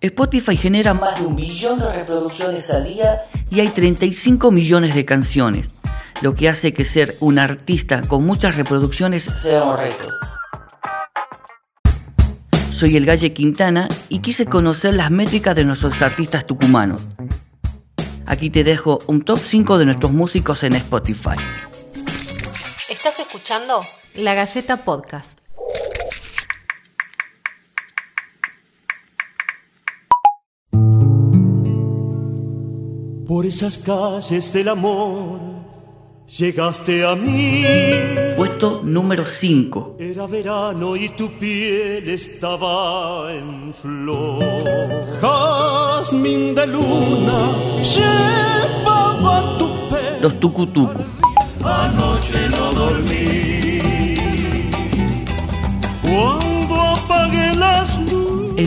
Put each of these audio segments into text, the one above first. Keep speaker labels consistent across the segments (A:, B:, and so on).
A: Spotify genera más de un billón de reproducciones al día y hay 35 millones de canciones, lo que hace que ser un artista con muchas reproducciones sea un reto. Soy el Galle Quintana y quise conocer las métricas de nuestros artistas tucumanos. Aquí te dejo un top 5 de nuestros músicos en Spotify.
B: ¿Estás escuchando? La Gaceta Podcast.
C: Por esas calles del amor llegaste a mí.
A: Puesto número 5.
C: Era verano y tu piel estaba en flor. Jazmín de luna llevaba tu pelo.
A: Los Tucutucu.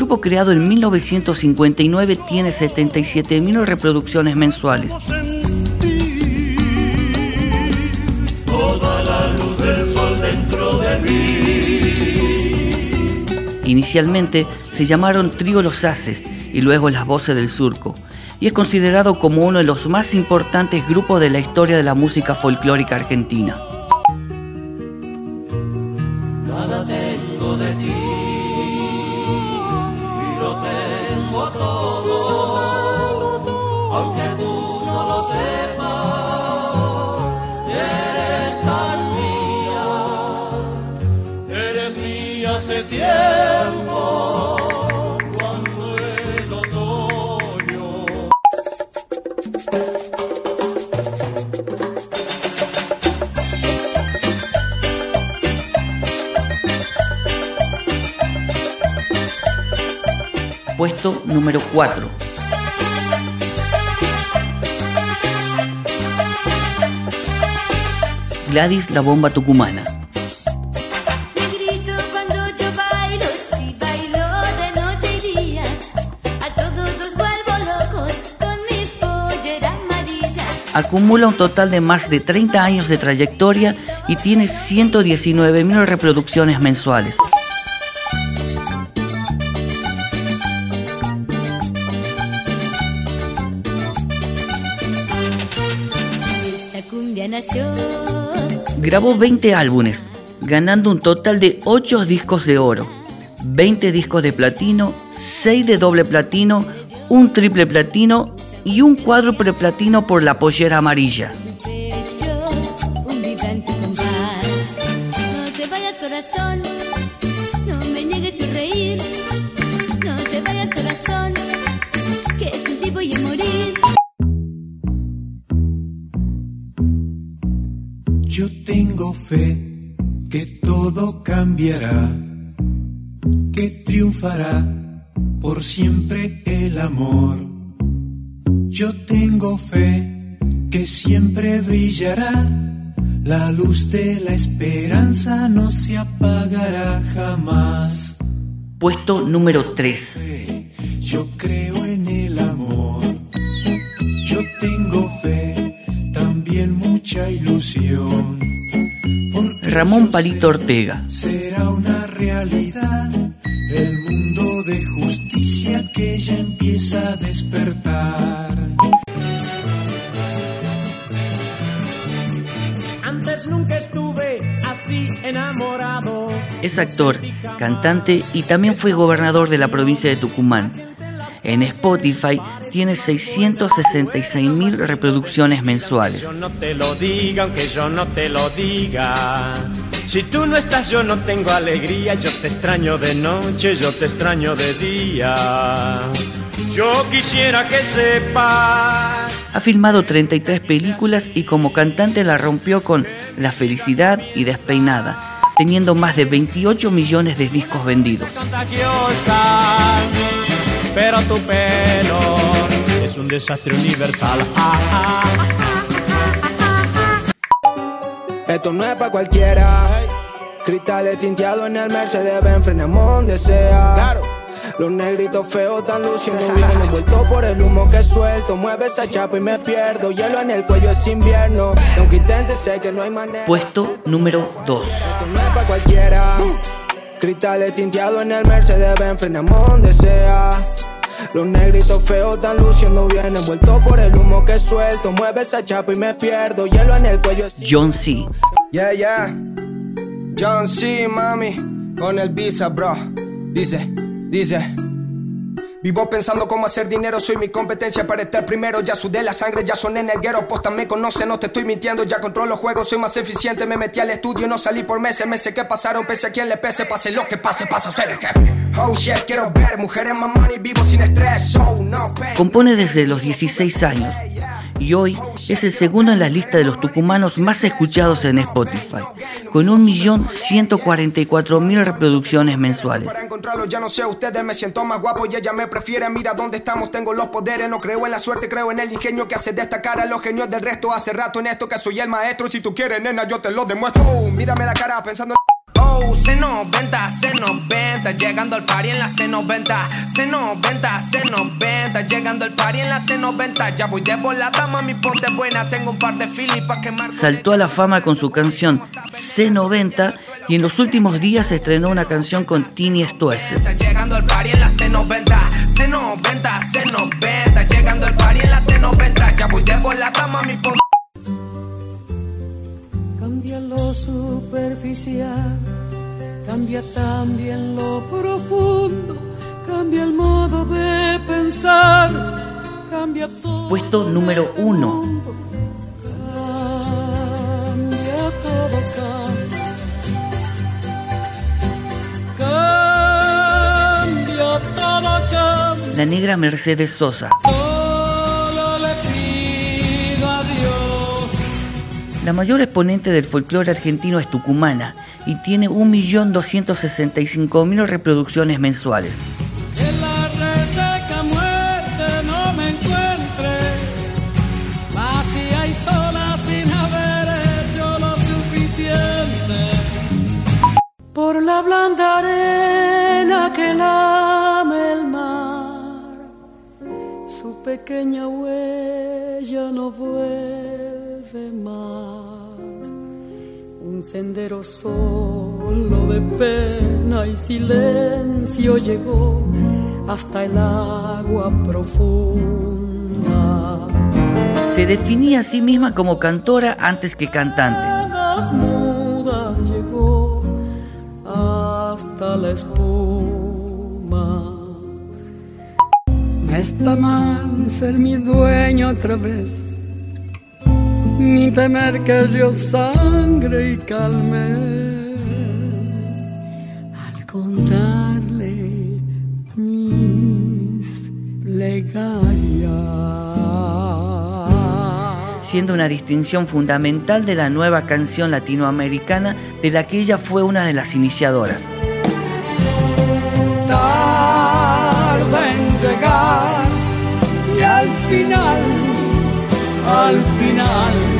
A: Grupo creado en 1959 tiene 77.000 reproducciones mensuales. Inicialmente se llamaron Trío Los Haces y luego Las Voces del Surco, y es considerado como uno de los más importantes grupos de la historia de la música folclórica argentina.
C: Tiempo.
A: Puesto número 4. Gladys la Bomba Tucumana. Acumula un total de más de 30 años de trayectoria y tiene 119.000 reproducciones mensuales. Grabó 20 álbumes, ganando un total de 8 discos de oro, 20 discos de platino, 6 de doble platino, un triple platino y un cuádruple platino por la pollera amarilla.
D: Yo tengo fe que todo cambiará, que triunfará por siempre el amor. Yo tengo fe que siempre brillará, la luz de la esperanza no se apagará jamás.
A: Puesto número 3.
D: Yo creo en el amor, yo tengo fe, también mucha ilusión.
A: Ramón Palito Ortega.
D: Será una realidad el mundo de justicia que ya empieza a despertar.
A: Es actor, cantante y también fue gobernador de la provincia de Tucumán. En Spotify tiene 666.000 reproducciones mensuales.
E: Yo no te lo diga, aunque yo no te lo diga. Si tú no estás, yo no tengo alegría. Yo te extraño de noche, yo te extraño de día. Yo quisiera que sepas.
A: Ha filmado 33 películas y como cantante la rompió con La Felicidad y Despeinada, teniendo más de 28 millones de discos vendidos.
E: pero tu pelo es un desastre universal. Ah, ah.
F: Esto no es pa' cualquiera. Cristales tinteados en el Mercedes Benz, frenamos donde sea. Los negritos feos están luciendo bien, envuelto por el humo que suelto. Mueve esa chapa y me pierdo. Hielo en el cuello es invierno. Y aunque
A: Puesto número 2.
F: Esto no es pa' cualquiera. Cristales tinteados en el Mercedes Benz, frenamos donde sea. Los negritos feos están luciendo bien, envuelto por el humo que suelto. Mueve esa chapa y me pierdo, hielo en el cuello.
A: John C.
F: Yeah, yeah. John C, mami, con el visa, bro. Dice, dice. Vivo pensando cómo hacer dinero, soy mi competencia para estar primero. Ya sudé la sangre, ya son en el. Posta me conoce, no te estoy mintiendo. Ya controlo juegos, soy más eficiente. Me metí al estudio, no salí por meses. Meses que pasaron, pese a quien le pese. Pase lo que pase, pasa ser el jefe. Oh shit, quiero ver mujeres más money, vivo sin estrés. Oh no, pain.
A: Compone desde los 16 años y hoy es el segundo en la lista de los tucumanos más escuchados en Spotify, con 1.144.000 reproducciones mensuales.
F: Para encontrarlo ya no sé ustedes, me siento más guapo y ella me prefiere. Mira dónde estamos, tengo los poderes. No creo en la suerte, creo en el ingenio que hace destacar a los genios del resto. Hace rato en esto que soy el maestro. Si tú quieres, nena, yo te lo demuestro. Mírame la cara pensando en. Oh, C90, C90, llegando al party en la C90. C90, C90, llegando al party en la C90. Ya voy de volada, mami, ponte buena. Tengo un par de filis pa' quemar.
A: Saltó a la fama con su canción C90 y en los últimos días estrenó una canción con Tini Stoessel.
F: Está llegando al party en la C90, C90, C90, llegando al party en la C90. Ya voy de volada, mami, ponte
G: Cambia lo superficial, cambia también lo profundo, cambia el modo de pensar, cambia todo.
A: Puesto número
G: este
A: 1.
G: mundo. Cambia todo, cambia. Cambia todo, cambia.
A: La negra Mercedes Sosa. La mayor exponente del folclore argentino es tucumana y tiene 1.265.000 reproducciones mensuales.
G: Por la blanda arena que lame el mar, su pequeña huella no vuelve Un sendero solo de pena y silencio llegó hasta el agua profunda.
A: Se definía a sí misma como cantora antes que cantante.
G: Llegó hasta la espuma. Me está mal ser mi dueño otra vez, ni temer que yo sangre y calme. Al contarle mis plegarias.
A: siendo una distinción fundamental de la nueva canción latinoamericana de la que ella fue una de las iniciadoras.
G: tarda en llegar y al final, al final